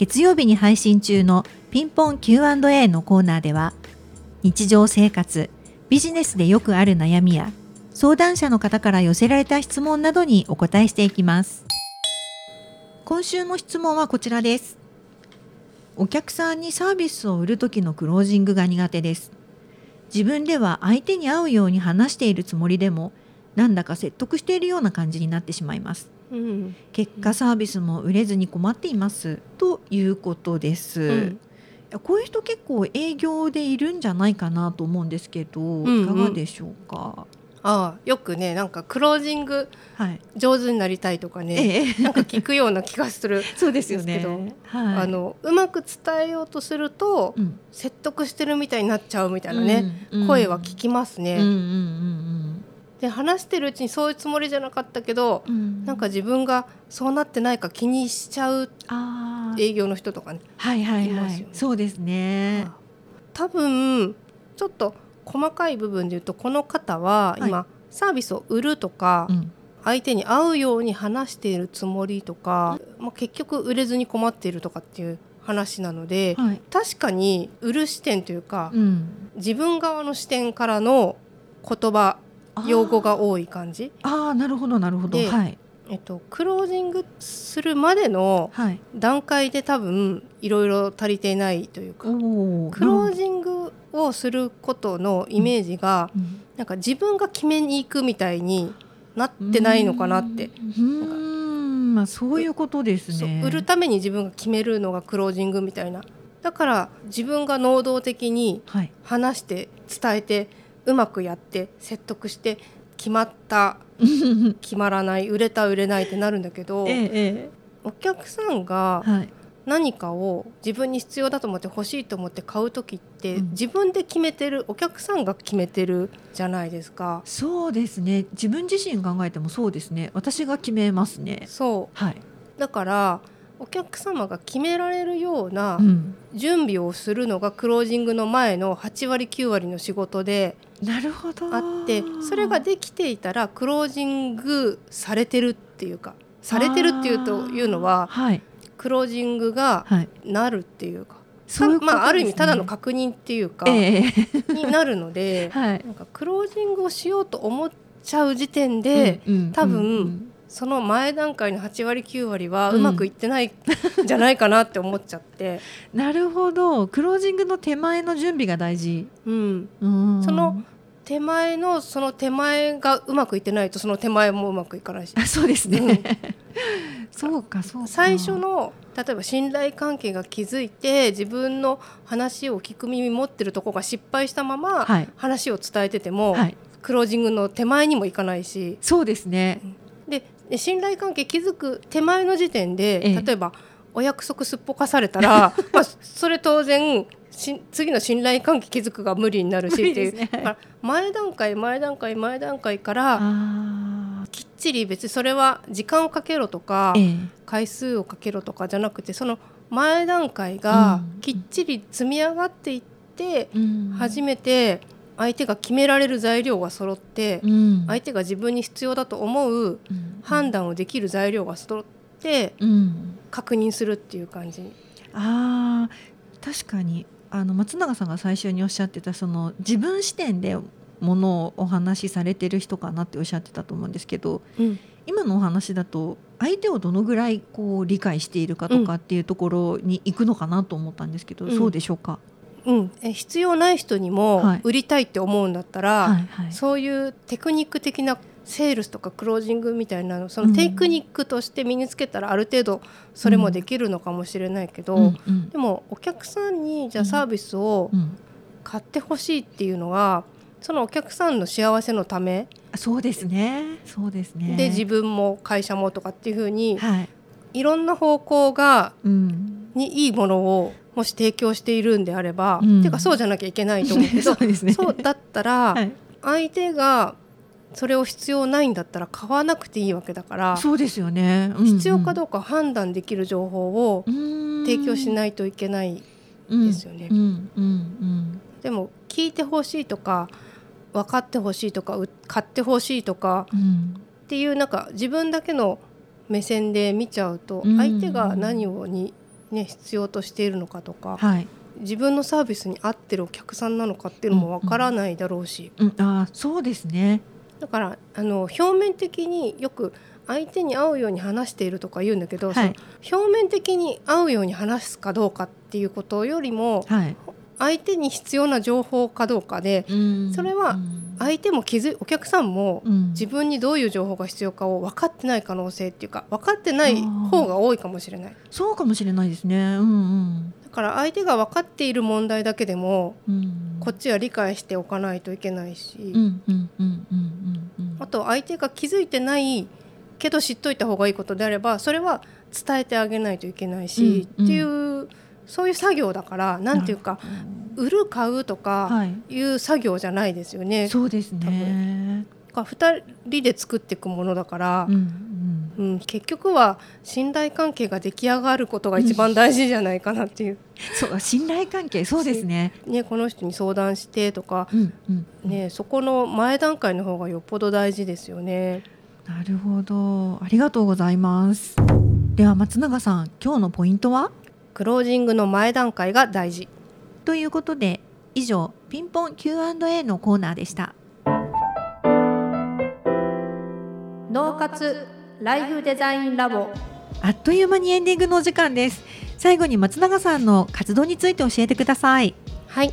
月曜日に配信中のピンポン Q&A のコーナーでは日常生活ビジネスでよくある悩みや相談者の方から寄せられた質問などにお答えしていきます。今週の質問はこちらです。お客さんにサービスを売る時のクロージングが苦手です。自分では相手に合うように話しているつもりでもなんだか説得しているような感じになってしまいます。うん。結果サービスも売れずに困っています。ということです、うん。こういう人結構営業でいるんじゃないかなと思うんですけど、んうん。いかがでしょうか？ああよくねなんかクロージングはい、上手になりたいとかね、ええ。なんか聞くような気がする、そうですよですけどね。はい。あのうまく伝えようとすると、うん。説得してるみたいになっちゃうみたいなね、うん声は聞きますね、うんうんで話してるうちにそういうつもりじゃなかったけど、うん。うんなんか自分がそうなってないか気にしちゃう営業の人とかねはいはいはい、いますよね。そうですね。多分ちょっと細かい部分で言うとこの方は今、はサービスを売るとか、うん。相手に合うように話しているつもりとか、まあ、結局売れずに困っているとかっていう話なので、はい。確かに売る視点というか、うん。自分側の視点からの言葉用語が多い感じ、ああなるほどなるほど。ではい。えっと、クロージングするまでのはい。段階で多分いろいろ足りていないというかおおクロージングをすることのイメージが、うんなんか自分が決めに行くみたいになってないのかなって。うーん。まあそういうことですね。売るために自分が決めるのがクロージングみたいな。だから自分が能動的にはい。話して伝えてうまくやって説得して決まった 決まらない売れた売れないってなるんだけど、えええお客さんが何かを自分に必要だと思って欲しいと思って買う時って、うん。自分で決めてるお客さんが決めてるじゃないですか。そうですね。自分自身考えてもそうですね。私が決めますね。そはい、うだからお客様が決められるようなうん、準備をするのがクロージングの前の8割9割の仕事でなるほど。あってそれができていたらクロージングされてるっていうかされてるっていうというのははい。クロージングがはい。なるっていうか、そういうね。まあ、ある意味ただの確認っていうか、ええ。になるので はい。なんかクロージングをしようと思っちゃう時点で、うんうん多分うんその前段階の8割9割はうん。うまくいってないんじゃないかなって思っちゃって、なるほど。クロージングの手前の準備が大事。うん、うん。その手前のその手前がうまくいってないとその手前もうまくいかないし。あそうですね、うん。そうかそうか。最初の例えば信頼関係が築いて自分の話を聞く耳持ってるとこが失敗したままはい。話を伝えてても、はい。クロージングの手前にもいかないし。そうですね。でで信頼関係築く手前の時点で、ええ。例えばお約束すっぽかされたら まあそれ当然し次の信頼関係築くが無理になるしっていう、ね。前段階前段階前段階からあきっちり別にそれは時間をかけろとか、ーええ。回数をかけろとかじゃなくてその前段階がうん。きっちり積み上がっていって、うん。初めて相手が決められる材料が揃って、うん。相手が自分に必要だと思ううん。判断をできる材料が揃ってうん。確認するっていう感じ。あー確かに。あの松永さんが最初におっしゃってたその自分視点でものをお話しされてる人かなっておっしゃってたと思うんですけど今のお話だと相手をどのぐらいこう理解しているかとかっていうところに行くのかなと思ったんですけど、うん。そうでしょうか、うん、え必要ない人にもはい。売りたいって思うんだったら、はいはい。そういうテクニック的なセールスとかクロージングみたいなのそうん。のテクニックとして身につけたらある程度それもできるのかもしれないけど、うんうん。でもお客さんにじゃあサービスをうん。買ってほしいっていうのはそのお客さんの幸せのためそうですね。そうですね。で自分も会社もとかっていうふうにはい。いろんな方向がうんにいいものをもし提供しているんであれば、うん。ていうかそうじゃなきゃいけないと思うけど そうですね。そうだったら、はい。相手がそれを必要ないんだったら買わなくていいわけだから、そうですよね、必要かどううか判断できる情報をん。提供しないといけないうんですよね。うん。うん。うん。でも聞いてほしいとか分かってほしいとかう買ってほしいとかうん。っていうなんか自分だけの目線で見ちゃうとうん。相手が何をに、ね、必要としているのかとかはい、自分のサービスに合ってるお客さんなのかっていうのもわからないだろうし。うん、あーそうですね。だからあの表面的によく相手に合うように話しているとか言うんだけど、はい。表面的に合うように話すかどうかっていうことよりもはい、相手に必要な情報かどうかでうん。それはうん。相手も気づいお客さんもうん。自分にどういう情報が必要かを分かってない可能性っていうか分かってない方が多いかもしれない。そうかもしれないですね。うんうん。だから相手が分かっている問題だけでもうん。こっちは理解しておかないといけないし、あと相手が気づいてないけど知っといた方がいいことであればそれは伝えてあげないといけないし、うん。っていうそういう作業だからなんていうか売る買うとかはい。いう作業じゃないですよね。そうですね。が2人で作っていくものだから、うんうん。うん、結局は信頼関係が出来上がることが一番大事じゃないかなっていう、そう信頼関係そうですね。ね、この人に相談してとか、うんうん。ね、そこの前段階の方がよっぽど大事ですよね。なるほど。ありがとうございます。では松永さん今日のポイントは？クロージングの前段階が大事。ということで以上ピンポン Q&A のコーナーでした。脳活ライフデザインラボ。あっという間にエンディングのお時間です。最後に松永さんの活動について教えてください。はい。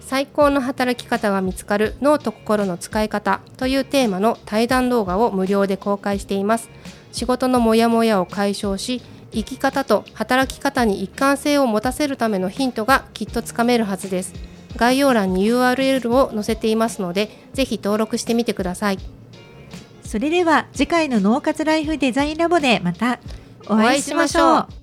最高の働き方が見つかる脳と心の使い方というテーマの対談動画を無料で公開しています。仕事のモヤモヤを解消し生き方と働き方に一貫性を持たせるためのヒントがきっとつかめるはずです。概要欄に URL を載せていますのでぜひ登録してみてください。それでは次回の脳活ライフデザインラボでまたお会いしましょう。